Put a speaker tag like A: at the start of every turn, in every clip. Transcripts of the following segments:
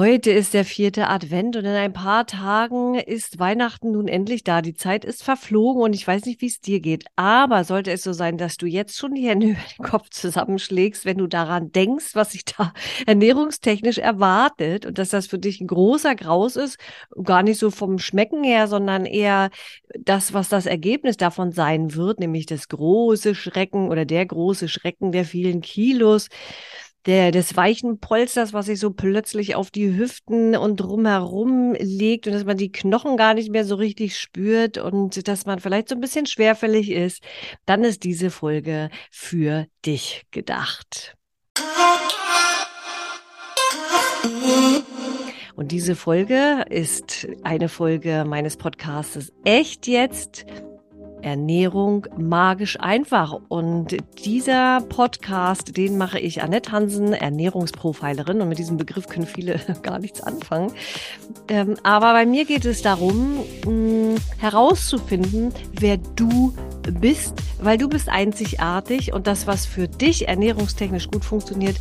A: Heute ist der vierte Advent und in ein paar Tagen ist Weihnachten nun endlich da. Die Zeit ist verflogen und ich weiß nicht, wie es dir geht. Aber sollte es so sein, dass du jetzt schon die Hände über den Kopf zusammenschlägst, wenn du daran denkst, was sich da ernährungstechnisch erwartet und dass das für dich ein großer Graus ist, gar nicht so vom Schmecken her, sondern eher das, was das Ergebnis davon sein wird, nämlich das große Schrecken oder der große Schrecken der vielen Kilos der, des weichen Polsters, was sich so plötzlich auf die Hüften und drumherum legt und dass man die Knochen gar nicht mehr so richtig spürt und dass man vielleicht so ein bisschen schwerfällig ist, dann ist diese Folge für dich gedacht. Und diese Folge ist eine Folge meines Podcastes Echt jetzt Ernährung magisch einfach. Und dieser Podcast, den mache ich Annette Hansen, Ernährungsprofilerin. Und mit diesem Begriff können viele gar nichts anfangen. Ähm, aber bei mir geht es darum, herauszufinden, wer du bist, weil du bist einzigartig und das, was für dich ernährungstechnisch gut funktioniert,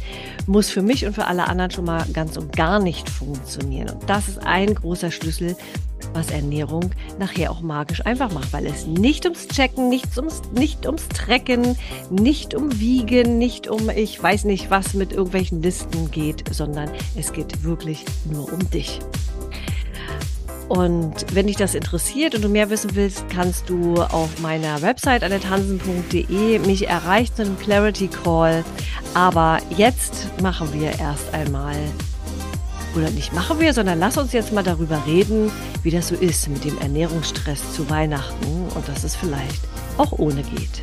A: muss für mich und für alle anderen schon mal ganz und gar nicht funktionieren. Und das ist ein großer Schlüssel was Ernährung nachher auch magisch einfach macht, weil es nicht ums Checken, nichts ums, nicht ums Trecken, nicht um Wiegen, nicht um ich weiß nicht was mit irgendwelchen Listen geht, sondern es geht wirklich nur um dich. Und wenn dich das interessiert und du mehr wissen willst, kannst du auf meiner Website annetansen.de mich erreichen zu einem Clarity Call. Aber jetzt machen wir erst einmal oder nicht machen wir, sondern lass uns jetzt mal darüber reden, wie das so ist mit dem Ernährungsstress zu Weihnachten und dass es vielleicht auch ohne geht.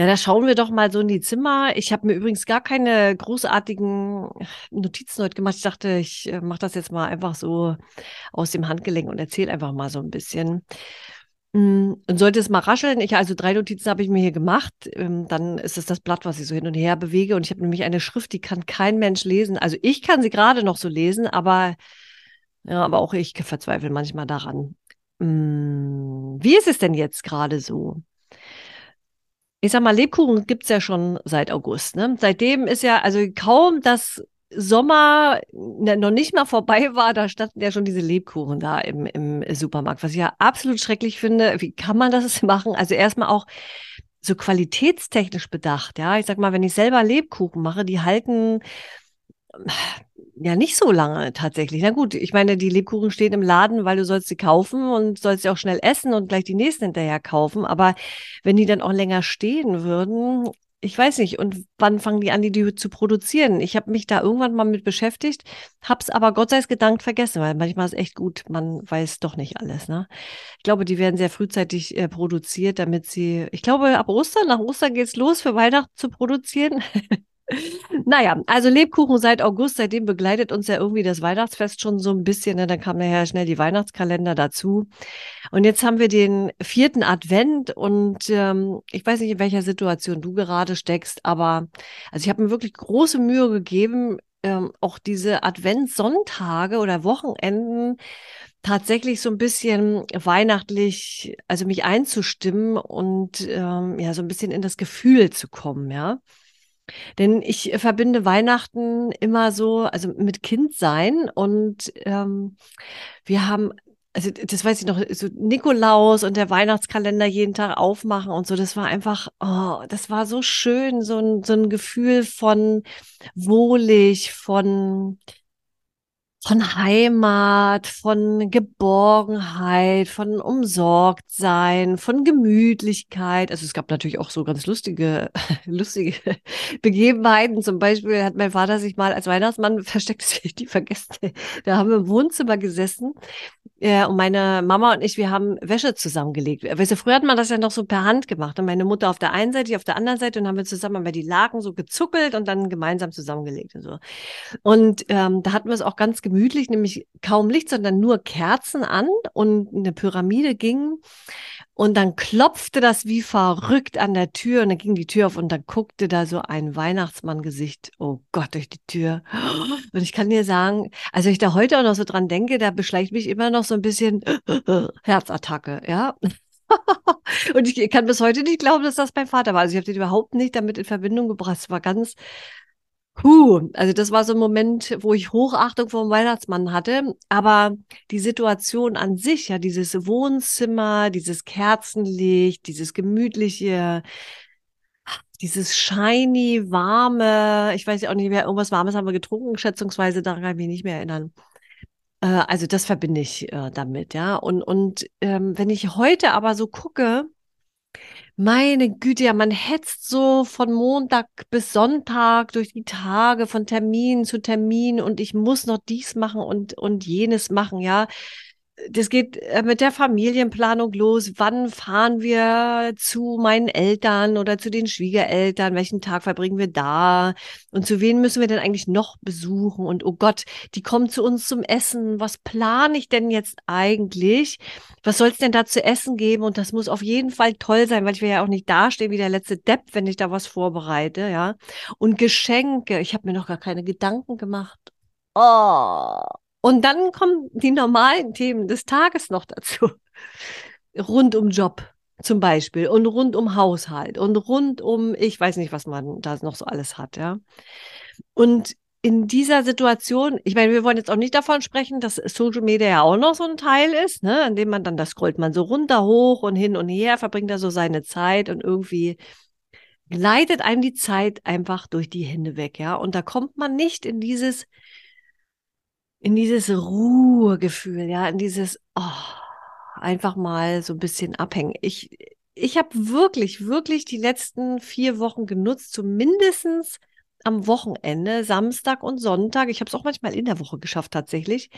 A: Ja, da schauen wir doch mal so in die Zimmer. Ich habe mir übrigens gar keine großartigen Notizen heute gemacht. Ich dachte, ich äh, mache das jetzt mal einfach so aus dem Handgelenk und erzähle einfach mal so ein bisschen. Mm, und sollte es mal rascheln, ich also drei Notizen habe ich mir hier gemacht, ähm, dann ist es das Blatt, was ich so hin und her bewege. Und ich habe nämlich eine Schrift, die kann kein Mensch lesen. Also ich kann sie gerade noch so lesen, aber ja, aber auch ich verzweifle manchmal daran. Mm, wie ist es denn jetzt gerade so? Ich sag mal, Lebkuchen gibt es ja schon seit August. Ne? Seitdem ist ja, also kaum das Sommer noch nicht mal vorbei war, da standen ja schon diese Lebkuchen da im, im Supermarkt, was ich ja absolut schrecklich finde. Wie kann man das machen? Also erstmal auch so qualitätstechnisch bedacht, ja. Ich sag mal, wenn ich selber Lebkuchen mache, die halten ja nicht so lange tatsächlich. Na gut, ich meine, die Lebkuchen stehen im Laden, weil du sollst sie kaufen und sollst sie auch schnell essen und gleich die nächsten hinterher kaufen. Aber wenn die dann auch länger stehen würden, ich weiß nicht, und wann fangen die an, die zu produzieren? Ich habe mich da irgendwann mal mit beschäftigt, habe es aber Gott sei Dank vergessen, weil manchmal ist echt gut, man weiß doch nicht alles. Ne? Ich glaube, die werden sehr frühzeitig äh, produziert, damit sie, ich glaube, ab Ostern, nach Ostern geht's los, für Weihnachten zu produzieren. Naja, also Lebkuchen seit August, seitdem begleitet uns ja irgendwie das Weihnachtsfest schon so ein bisschen. Ne? Dann kam nachher schnell die Weihnachtskalender dazu. Und jetzt haben wir den vierten Advent und ähm, ich weiß nicht, in welcher Situation du gerade steckst, aber also ich habe mir wirklich große Mühe gegeben, ähm, auch diese Adventssonntage oder Wochenenden tatsächlich so ein bisschen weihnachtlich, also mich einzustimmen und ähm, ja, so ein bisschen in das Gefühl zu kommen, ja. Denn ich verbinde Weihnachten immer so, also mit Kindsein und ähm, wir haben also das weiß ich noch, so Nikolaus und der Weihnachtskalender jeden Tag aufmachen und so, das war einfach, oh, das war so schön, so ein, so ein Gefühl von wohlig, von von Heimat, von Geborgenheit, von Umsorgtsein, von Gemütlichkeit. Also es gab natürlich auch so ganz lustige, lustige Begebenheiten. Zum Beispiel hat mein Vater sich mal als Weihnachtsmann versteckt, die vergessen. Da haben wir im Wohnzimmer gesessen ja, und meine Mama und ich, wir haben Wäsche zusammengelegt. Weißt du, früher hat man das ja noch so per Hand gemacht. Und meine Mutter auf der einen Seite, ich auf der anderen Seite und haben wir zusammen bei die Laken so gezuckelt und dann gemeinsam zusammengelegt und so. Und ähm, da hatten wir es auch ganz gemütlich, nämlich kaum Licht, sondern nur Kerzen an und eine Pyramide ging. Und dann klopfte das wie verrückt an der Tür und dann ging die Tür auf und dann guckte da so ein Weihnachtsmann-Gesicht, oh Gott, durch die Tür. Und ich kann dir sagen, also ich da heute auch noch so dran denke, da beschleicht mich immer noch so ein bisschen Herzattacke, ja. und ich kann bis heute nicht glauben, dass das mein Vater war. Also ich habe den überhaupt nicht damit in Verbindung gebracht. Es war ganz Puh, also das war so ein Moment, wo ich Hochachtung vor dem Weihnachtsmann hatte. Aber die Situation an sich, ja, dieses Wohnzimmer, dieses Kerzenlicht, dieses gemütliche, dieses shiny, warme, ich weiß ja auch nicht mehr, irgendwas Warmes haben wir getrunken, schätzungsweise, daran kann ich mich nicht mehr erinnern. Äh, also das verbinde ich äh, damit, ja. Und, und ähm, wenn ich heute aber so gucke, meine Güte, ja, man hetzt so von Montag bis Sonntag durch die Tage, von Termin zu Termin und ich muss noch dies machen und, und jenes machen, ja das geht äh, mit der Familienplanung los. Wann fahren wir zu meinen Eltern oder zu den Schwiegereltern? Welchen Tag verbringen wir da? Und zu wen müssen wir denn eigentlich noch besuchen? Und oh Gott, die kommen zu uns zum Essen. Was plane ich denn jetzt eigentlich? Was soll es denn da zu essen geben? Und das muss auf jeden Fall toll sein, weil ich will ja auch nicht dastehen wie der letzte Depp, wenn ich da was vorbereite, ja. Und Geschenke. Ich habe mir noch gar keine Gedanken gemacht. Oh. Und dann kommen die normalen Themen des Tages noch dazu. Rund um Job zum Beispiel und rund um Haushalt und rund um, ich weiß nicht, was man da noch so alles hat, ja. Und in dieser Situation, ich meine, wir wollen jetzt auch nicht davon sprechen, dass Social Media ja auch noch so ein Teil ist, ne, an dem man dann, das scrollt man so runter, hoch und hin und her, verbringt da so seine Zeit und irgendwie gleitet einem die Zeit einfach durch die Hände weg, ja. Und da kommt man nicht in dieses in dieses Ruhegefühl, ja, in dieses oh, einfach mal so ein bisschen abhängen. Ich, ich habe wirklich, wirklich die letzten vier Wochen genutzt, zumindestens am Wochenende, Samstag und Sonntag. Ich habe es auch manchmal in der Woche geschafft tatsächlich,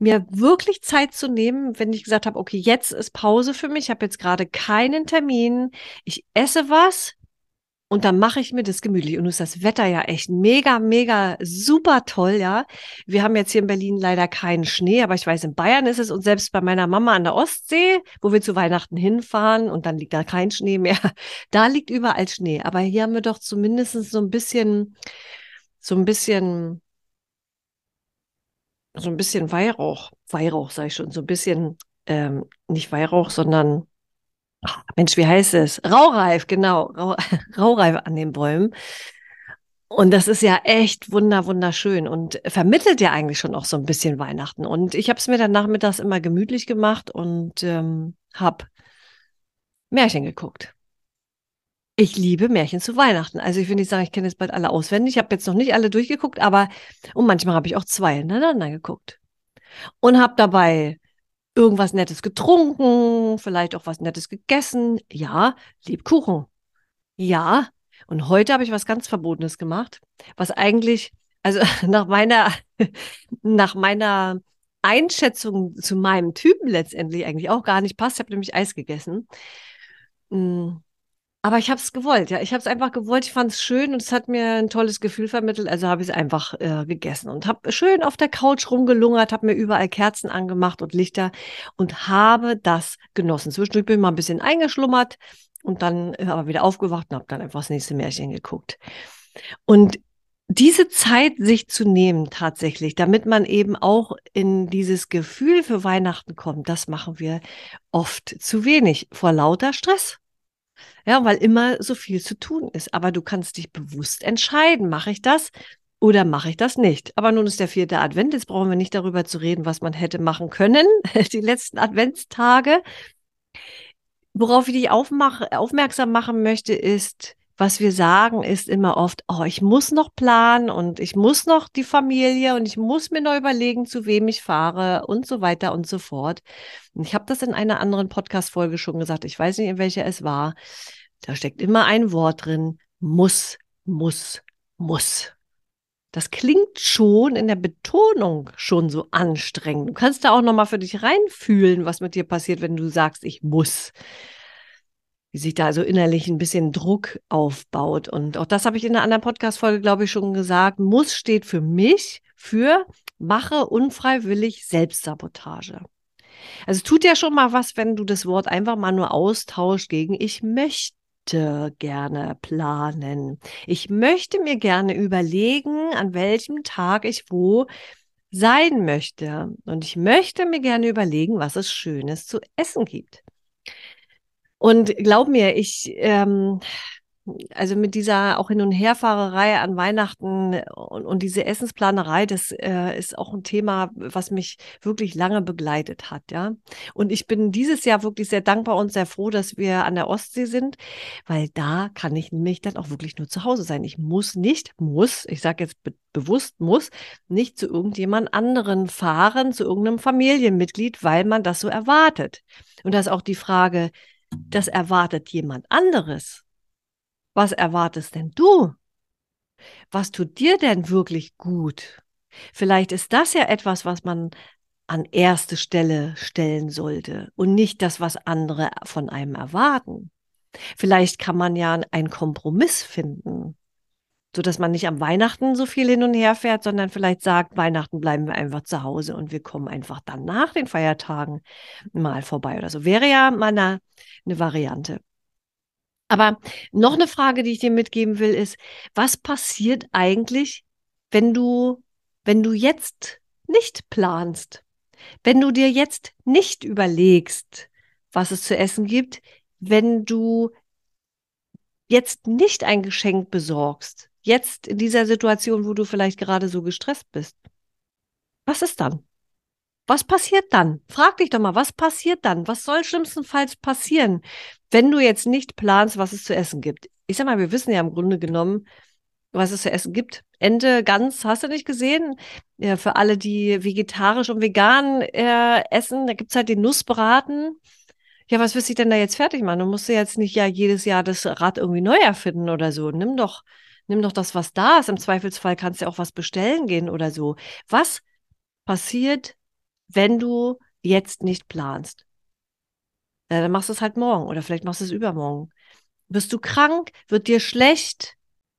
A: mir wirklich Zeit zu nehmen, wenn ich gesagt habe, okay, jetzt ist Pause für mich, ich habe jetzt gerade keinen Termin, ich esse was, und dann mache ich mir das gemütlich. Und nun ist das Wetter ja echt mega, mega super toll, ja. Wir haben jetzt hier in Berlin leider keinen Schnee, aber ich weiß, in Bayern ist es und selbst bei meiner Mama an der Ostsee, wo wir zu Weihnachten hinfahren und dann liegt da kein Schnee mehr, da liegt überall Schnee. Aber hier haben wir doch zumindest so ein bisschen, so ein bisschen, so ein bisschen Weihrauch, Weihrauch sage ich schon, so ein bisschen, ähm, nicht Weihrauch, sondern Mensch, wie heißt es? Raureif, genau. Rau, Raureif an den Bäumen. Und das ist ja echt wunder, wunderschön und vermittelt ja eigentlich schon auch so ein bisschen Weihnachten. Und ich habe es mir dann nachmittags immer gemütlich gemacht und ähm, habe Märchen geguckt. Ich liebe Märchen zu Weihnachten. Also ich will nicht sagen, ich kenne jetzt bald alle auswendig. Ich habe jetzt noch nicht alle durchgeguckt, aber und manchmal habe ich auch zwei hintereinander geguckt. Und habe dabei irgendwas Nettes getrunken, vielleicht auch was Nettes gegessen. Ja, Lebkuchen. Ja. Und heute habe ich was ganz Verbotenes gemacht, was eigentlich, also nach meiner, nach meiner Einschätzung zu meinem Typen letztendlich eigentlich auch gar nicht passt. Ich habe nämlich Eis gegessen. Hm. Aber ich habe es gewollt, ja. Ich habe es einfach gewollt. Ich fand es schön und es hat mir ein tolles Gefühl vermittelt. Also habe ich es einfach äh, gegessen und habe schön auf der Couch rumgelungert, habe mir überall Kerzen angemacht und Lichter und habe das genossen. Zwischendurch bin ich mal ein bisschen eingeschlummert und dann äh, aber wieder aufgewacht und habe dann einfach das nächste Märchen geguckt. Und diese Zeit sich zu nehmen tatsächlich, damit man eben auch in dieses Gefühl für Weihnachten kommt, das machen wir oft zu wenig vor lauter Stress. Ja, weil immer so viel zu tun ist. Aber du kannst dich bewusst entscheiden, mache ich das oder mache ich das nicht? Aber nun ist der vierte Advent, jetzt brauchen wir nicht darüber zu reden, was man hätte machen können, die letzten Adventstage. Worauf ich dich aufmach, aufmerksam machen möchte, ist, was wir sagen, ist immer oft, oh, ich muss noch planen und ich muss noch die Familie und ich muss mir noch überlegen, zu wem ich fahre und so weiter und so fort. Und ich habe das in einer anderen Podcast-Folge schon gesagt, ich weiß nicht, in welcher es war. Da steckt immer ein Wort drin, muss, muss, muss. Das klingt schon in der Betonung schon so anstrengend. Du kannst da auch noch mal für dich reinfühlen, was mit dir passiert, wenn du sagst, ich muss wie sich da also innerlich ein bisschen Druck aufbaut. Und auch das habe ich in einer anderen Podcast-Folge, glaube ich, schon gesagt. Muss steht für mich für mache unfreiwillig Selbstsabotage. Also es tut ja schon mal was, wenn du das Wort einfach mal nur austauschst gegen ich möchte gerne planen. Ich möchte mir gerne überlegen, an welchem Tag ich wo sein möchte. Und ich möchte mir gerne überlegen, was es Schönes zu essen gibt. Und glaub mir, ich, ähm, also mit dieser auch Hin- und Herfahrerei an Weihnachten und, und diese Essensplanerei, das äh, ist auch ein Thema, was mich wirklich lange begleitet hat, ja. Und ich bin dieses Jahr wirklich sehr dankbar und sehr froh, dass wir an der Ostsee sind, weil da kann ich nämlich dann auch wirklich nur zu Hause sein. Ich muss nicht, muss, ich sage jetzt be bewusst muss, nicht zu irgendjemand anderen fahren, zu irgendeinem Familienmitglied, weil man das so erwartet. Und da ist auch die Frage, das erwartet jemand anderes was erwartest denn du? Was tut dir denn wirklich gut? Vielleicht ist das ja etwas, was man an erste Stelle stellen sollte und nicht das, was andere von einem erwarten. Vielleicht kann man ja einen Kompromiss finden, so dass man nicht am Weihnachten so viel hin und her fährt, sondern vielleicht sagt, Weihnachten bleiben wir einfach zu Hause und wir kommen einfach dann nach den Feiertagen mal vorbei oder so. Wäre ja mal eine, eine Variante. Aber noch eine Frage, die ich dir mitgeben will, ist, was passiert eigentlich, wenn du, wenn du jetzt nicht planst? Wenn du dir jetzt nicht überlegst, was es zu essen gibt, wenn du jetzt nicht ein Geschenk besorgst, jetzt in dieser Situation, wo du vielleicht gerade so gestresst bist. Was ist dann? Was passiert dann? Frag dich doch mal, was passiert dann? Was soll schlimmstenfalls passieren, wenn du jetzt nicht planst, was es zu essen gibt? Ich sag mal, wir wissen ja im Grunde genommen, was es zu essen gibt. Ente, Gans, hast du nicht gesehen? Ja, für alle, die vegetarisch und vegan äh, essen, da gibt's halt den Nussbraten. Ja, was willst du denn da jetzt fertig machen? Du musst ja jetzt nicht ja jedes Jahr das Rad irgendwie neu erfinden oder so. Nimm doch, nimm doch das, was da ist. Im Zweifelsfall kannst du ja auch was bestellen gehen oder so. Was passiert, wenn du jetzt nicht planst. Ja, dann machst du es halt morgen oder vielleicht machst du es übermorgen. Bist du krank? Wird dir schlecht?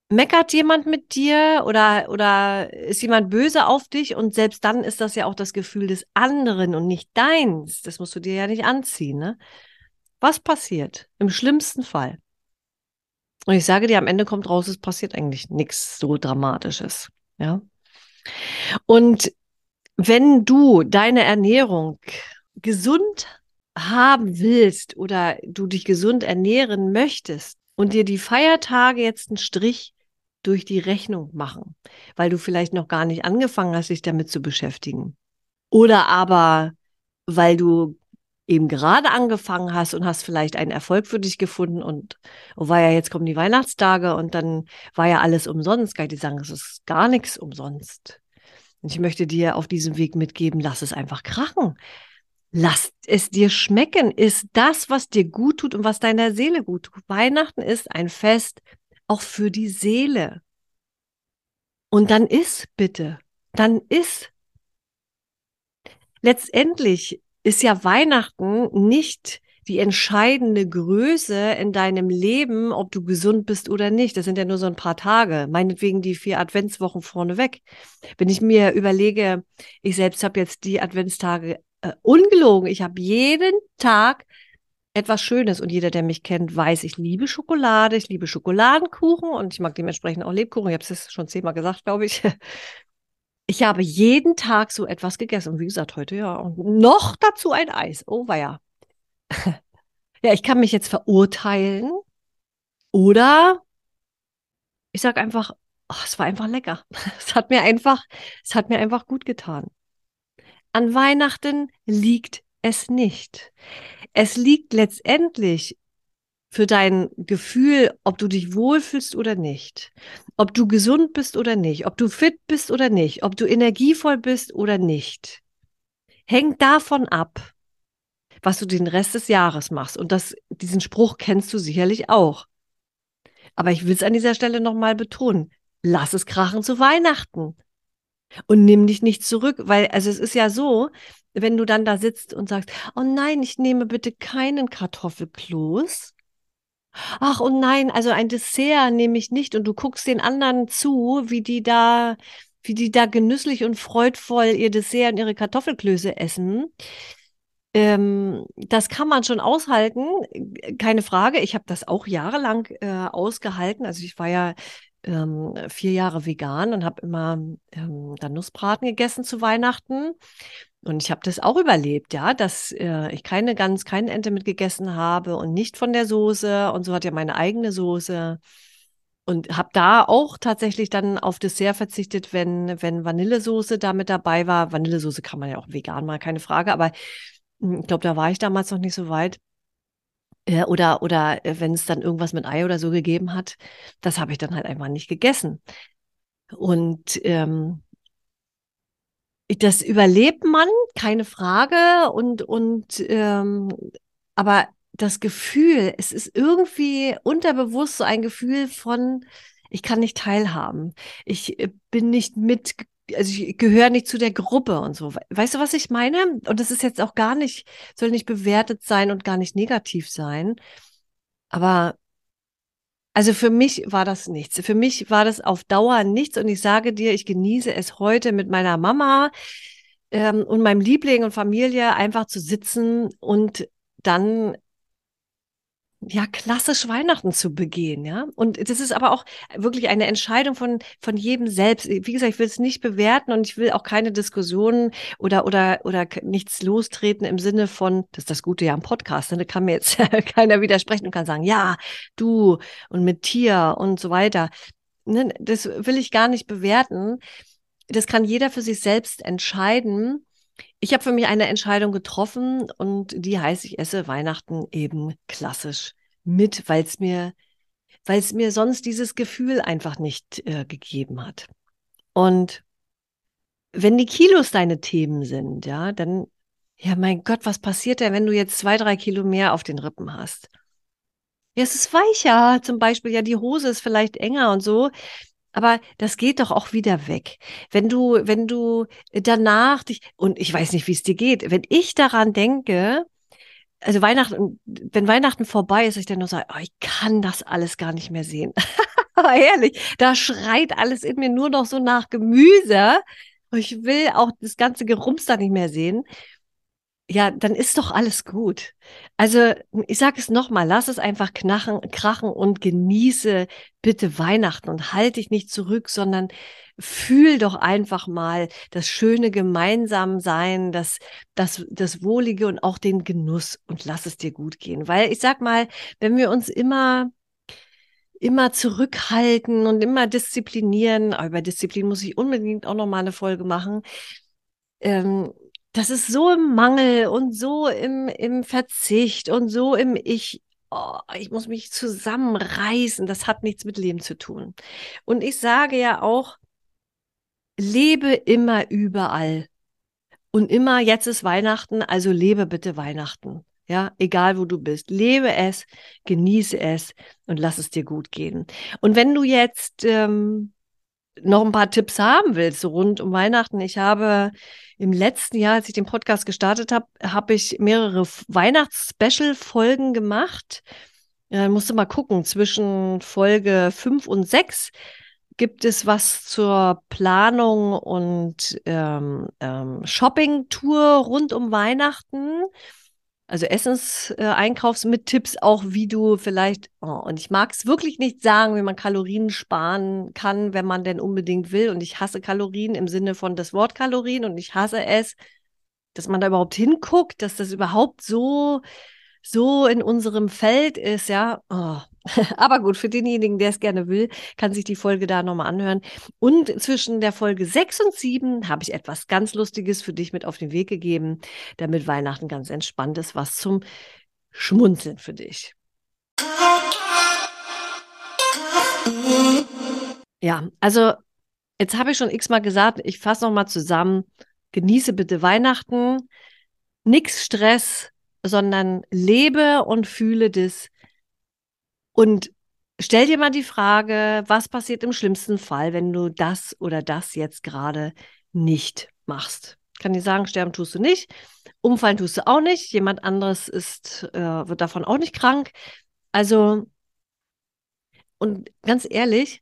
A: Meckert jemand mit dir oder, oder ist jemand böse auf dich? Und selbst dann ist das ja auch das Gefühl des anderen und nicht deins. Das musst du dir ja nicht anziehen. Ne? Was passiert im schlimmsten Fall? Und ich sage dir, am Ende kommt raus, es passiert eigentlich nichts so Dramatisches. Ja. Und wenn du deine Ernährung gesund haben willst oder du dich gesund ernähren möchtest und dir die Feiertage jetzt einen Strich durch die Rechnung machen, weil du vielleicht noch gar nicht angefangen hast, dich damit zu beschäftigen. Oder aber, weil du eben gerade angefangen hast und hast vielleicht einen Erfolg für dich gefunden und oh, war ja, jetzt kommen die Weihnachtstage und dann war ja alles umsonst. Kann ich sagen, es ist gar nichts umsonst. Und ich möchte dir auf diesem Weg mitgeben, lass es einfach krachen. Lass es dir schmecken. Ist das, was dir gut tut und was deiner Seele gut tut. Weihnachten ist ein Fest auch für die Seele. Und dann ist bitte, dann ist. Letztendlich ist ja Weihnachten nicht die entscheidende Größe in deinem Leben, ob du gesund bist oder nicht. Das sind ja nur so ein paar Tage, meinetwegen die vier Adventswochen vorneweg. Wenn ich mir überlege, ich selbst habe jetzt die Adventstage äh, ungelogen, ich habe jeden Tag etwas Schönes und jeder, der mich kennt, weiß, ich liebe Schokolade, ich liebe Schokoladenkuchen und ich mag dementsprechend auch Lebkuchen. Ich habe es schon zehnmal gesagt, glaube ich. Ich habe jeden Tag so etwas gegessen. Und wie gesagt, heute ja. Und noch dazu ein Eis. Oh, war ja. ich kann mich jetzt verurteilen oder ich sage einfach, oh, es war einfach lecker. Es hat mir einfach, es hat mir einfach gut getan. An Weihnachten liegt es nicht. Es liegt letztendlich für dein Gefühl, ob du dich wohlfühlst oder nicht, ob du gesund bist oder nicht, ob du fit bist oder nicht, ob du energievoll bist oder nicht, hängt davon ab, was du den Rest des Jahres machst. Und das, diesen Spruch kennst du sicherlich auch. Aber ich will es an dieser Stelle nochmal betonen. Lass es krachen zu Weihnachten. Und nimm dich nicht zurück, weil, also es ist ja so, wenn du dann da sitzt und sagst, oh nein, ich nehme bitte keinen Kartoffelkloß. Ach, oh nein, also ein Dessert nehme ich nicht. Und du guckst den anderen zu, wie die da, wie die da genüsslich und freudvoll ihr Dessert und ihre Kartoffelklöße essen. Ähm, das kann man schon aushalten, keine Frage. Ich habe das auch jahrelang äh, ausgehalten. Also ich war ja ähm, vier Jahre vegan und habe immer ähm, dann Nussbraten gegessen zu Weihnachten. Und ich habe das auch überlebt, ja, dass äh, ich keine Gans, keine Ente mitgegessen habe und nicht von der Soße. Und so hat ja meine eigene Soße. Und habe da auch tatsächlich dann auf Dessert verzichtet, wenn, wenn Vanillesoße da mit dabei war. Vanillesoße kann man ja auch vegan mal, keine Frage. Aber hm, ich glaube, da war ich damals noch nicht so weit. Äh, oder oder äh, wenn es dann irgendwas mit Ei oder so gegeben hat, das habe ich dann halt einfach nicht gegessen. Und ähm, das überlebt man, keine Frage. Und, und ähm, aber das Gefühl, es ist irgendwie unterbewusst so ein Gefühl von, ich kann nicht teilhaben. Ich äh, bin nicht mit, also ich gehöre nicht zu der Gruppe und so. Weißt du, was ich meine? Und das ist jetzt auch gar nicht, soll nicht bewertet sein und gar nicht negativ sein. Aber also für mich war das nichts. Für mich war das auf Dauer nichts. Und ich sage dir, ich genieße es heute mit meiner Mama ähm, und meinem Liebling und Familie einfach zu sitzen und dann ja, klassisch Weihnachten zu begehen, ja. Und das ist aber auch wirklich eine Entscheidung von, von jedem selbst. Wie gesagt, ich will es nicht bewerten und ich will auch keine Diskussionen oder, oder, oder nichts lostreten im Sinne von, das ist das Gute ja am Podcast, ne? da kann mir jetzt keiner widersprechen und kann sagen, ja, du und mit Tier und so weiter. Ne? Das will ich gar nicht bewerten. Das kann jeder für sich selbst entscheiden. Ich habe für mich eine Entscheidung getroffen und die heißt, ich esse Weihnachten eben klassisch mit, weil es mir, mir sonst dieses Gefühl einfach nicht äh, gegeben hat. Und wenn die Kilos deine Themen sind, ja, dann, ja, mein Gott, was passiert denn, wenn du jetzt zwei, drei Kilo mehr auf den Rippen hast? Ja, es ist weicher, zum Beispiel, ja, die Hose ist vielleicht enger und so. Aber das geht doch auch wieder weg. Wenn du, wenn du danach dich, und ich weiß nicht, wie es dir geht, wenn ich daran denke, also Weihnachten, wenn Weihnachten vorbei ist, ich dann nur sage, oh, ich kann das alles gar nicht mehr sehen. Aber ehrlich, da schreit alles in mir nur noch so nach Gemüse. Ich will auch das ganze Gerumst da nicht mehr sehen ja, dann ist doch alles gut. Also ich sage es nochmal, lass es einfach knachen, krachen und genieße bitte Weihnachten und halte dich nicht zurück, sondern fühl doch einfach mal das schöne Gemeinsamsein, das, das, das Wohlige und auch den Genuss und lass es dir gut gehen. Weil ich sag mal, wenn wir uns immer immer zurückhalten und immer disziplinieren, aber über Disziplin muss ich unbedingt auch noch mal eine Folge machen, ähm, das ist so im Mangel und so im, im Verzicht und so im Ich. Oh, ich muss mich zusammenreißen. Das hat nichts mit Leben zu tun. Und ich sage ja auch, lebe immer überall. Und immer, jetzt ist Weihnachten, also lebe bitte Weihnachten. Ja, egal wo du bist. Lebe es, genieße es und lass es dir gut gehen. Und wenn du jetzt ähm, noch ein paar Tipps haben willst, so rund um Weihnachten, ich habe im letzten Jahr, als ich den Podcast gestartet habe, habe ich mehrere Weihnachts-Special-Folgen gemacht. Ja, musst du mal gucken, zwischen Folge 5 und 6 gibt es was zur Planung und ähm, ähm, Shopping-Tour rund um Weihnachten also Essenseinkaufs äh, mit Tipps auch, wie du vielleicht, oh, und ich mag es wirklich nicht sagen, wie man Kalorien sparen kann, wenn man denn unbedingt will. Und ich hasse Kalorien im Sinne von das Wort Kalorien und ich hasse es, dass man da überhaupt hinguckt, dass das überhaupt so so in unserem Feld ist, ja. Oh. Aber gut, für denjenigen, der es gerne will, kann sich die Folge da nochmal anhören. Und zwischen der Folge 6 und 7 habe ich etwas ganz Lustiges für dich mit auf den Weg gegeben, damit Weihnachten ganz entspannt ist, was zum Schmunzeln für dich. Ja, also jetzt habe ich schon x-mal gesagt, ich fasse nochmal zusammen. Genieße bitte Weihnachten, nix Stress, sondern lebe und fühle das. Und stell dir mal die Frage, was passiert im schlimmsten Fall, wenn du das oder das jetzt gerade nicht machst? Kann dir sagen, sterben tust du nicht, umfallen tust du auch nicht, jemand anderes ist, äh, wird davon auch nicht krank. Also, und ganz ehrlich,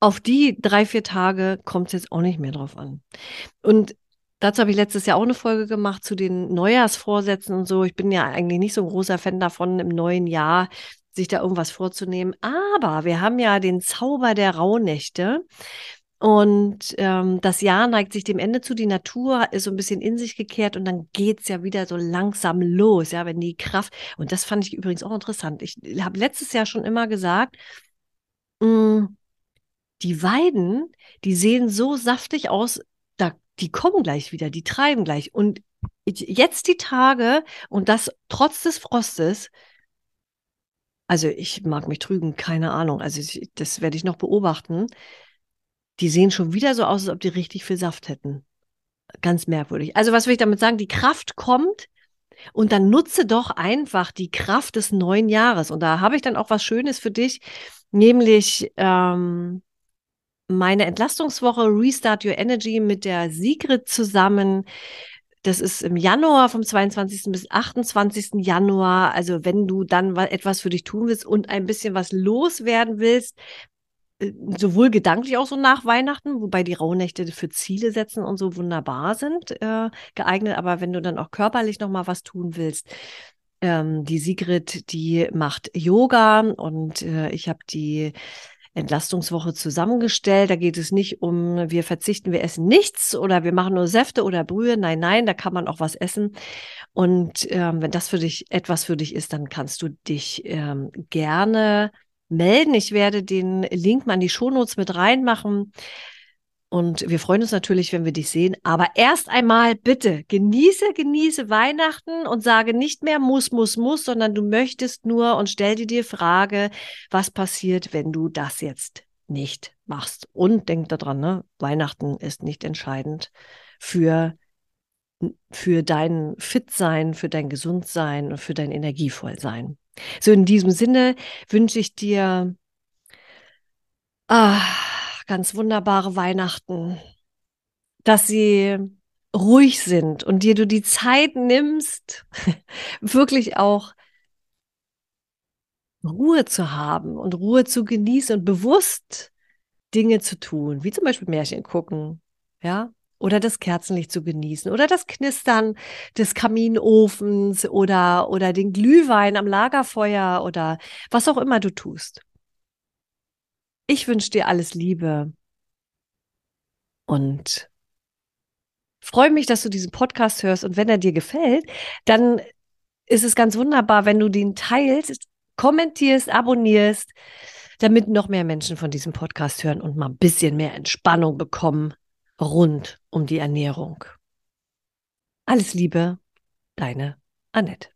A: auf die drei, vier Tage kommt es jetzt auch nicht mehr drauf an. Und Dazu habe ich letztes Jahr auch eine Folge gemacht zu den Neujahrsvorsätzen und so. Ich bin ja eigentlich nicht so ein großer Fan davon, im neuen Jahr sich da irgendwas vorzunehmen. Aber wir haben ja den Zauber der Rauhnächte. Und ähm, das Jahr neigt sich dem Ende zu, die Natur ist so ein bisschen in sich gekehrt und dann geht's ja wieder so langsam los, ja, wenn die Kraft, und das fand ich übrigens auch interessant. Ich habe letztes Jahr schon immer gesagt, mh, mm, die Weiden, die sehen so saftig aus, da, die kommen gleich wieder, die treiben gleich. Und jetzt die Tage und das trotz des Frostes, also ich mag mich trügen, keine Ahnung, also ich, das werde ich noch beobachten die sehen schon wieder so aus, als ob die richtig viel Saft hätten. Ganz merkwürdig. Also was will ich damit sagen? Die Kraft kommt und dann nutze doch einfach die Kraft des neuen Jahres. Und da habe ich dann auch was Schönes für dich, nämlich ähm, meine Entlastungswoche Restart Your Energy mit der Sigrid zusammen. Das ist im Januar vom 22. bis 28. Januar. Also wenn du dann etwas für dich tun willst und ein bisschen was loswerden willst, äh, sowohl gedanklich auch so nach Weihnachten, wobei die Rauhnächte für Ziele setzen und so wunderbar sind, äh, geeignet. Aber wenn du dann auch körperlich noch mal was tun willst, ähm, die Sigrid, die macht Yoga und äh, ich habe die Entlastungswoche zusammengestellt. Da geht es nicht um, wir verzichten, wir essen nichts oder wir machen nur Säfte oder Brühe. Nein, nein, da kann man auch was essen. Und ähm, wenn das für dich etwas für dich ist, dann kannst du dich ähm, gerne melden. Ich werde den Link mal in die Shownotes mit reinmachen. Und wir freuen uns natürlich, wenn wir dich sehen. Aber erst einmal bitte genieße, genieße Weihnachten und sage nicht mehr muss, muss, muss, sondern du möchtest nur und stell dir die Frage, was passiert, wenn du das jetzt nicht machst. Und denk daran, ne? Weihnachten ist nicht entscheidend für, für dein Fit-Sein, für dein Gesundsein und für dein Energievollsein. So in diesem Sinne wünsche ich dir ah, ganz wunderbare Weihnachten, dass sie ruhig sind und dir du die Zeit nimmst, wirklich auch Ruhe zu haben und Ruhe zu genießen und bewusst Dinge zu tun, wie zum Beispiel Märchen gucken, ja, oder das Kerzenlicht zu genießen oder das Knistern des Kaminofens oder, oder den Glühwein am Lagerfeuer oder was auch immer du tust. Ich wünsche dir alles Liebe und freue mich, dass du diesen Podcast hörst und wenn er dir gefällt, dann ist es ganz wunderbar, wenn du den teilst, kommentierst, abonnierst, damit noch mehr Menschen von diesem Podcast hören und mal ein bisschen mehr Entspannung bekommen rund um die Ernährung. Alles Liebe, deine Annette.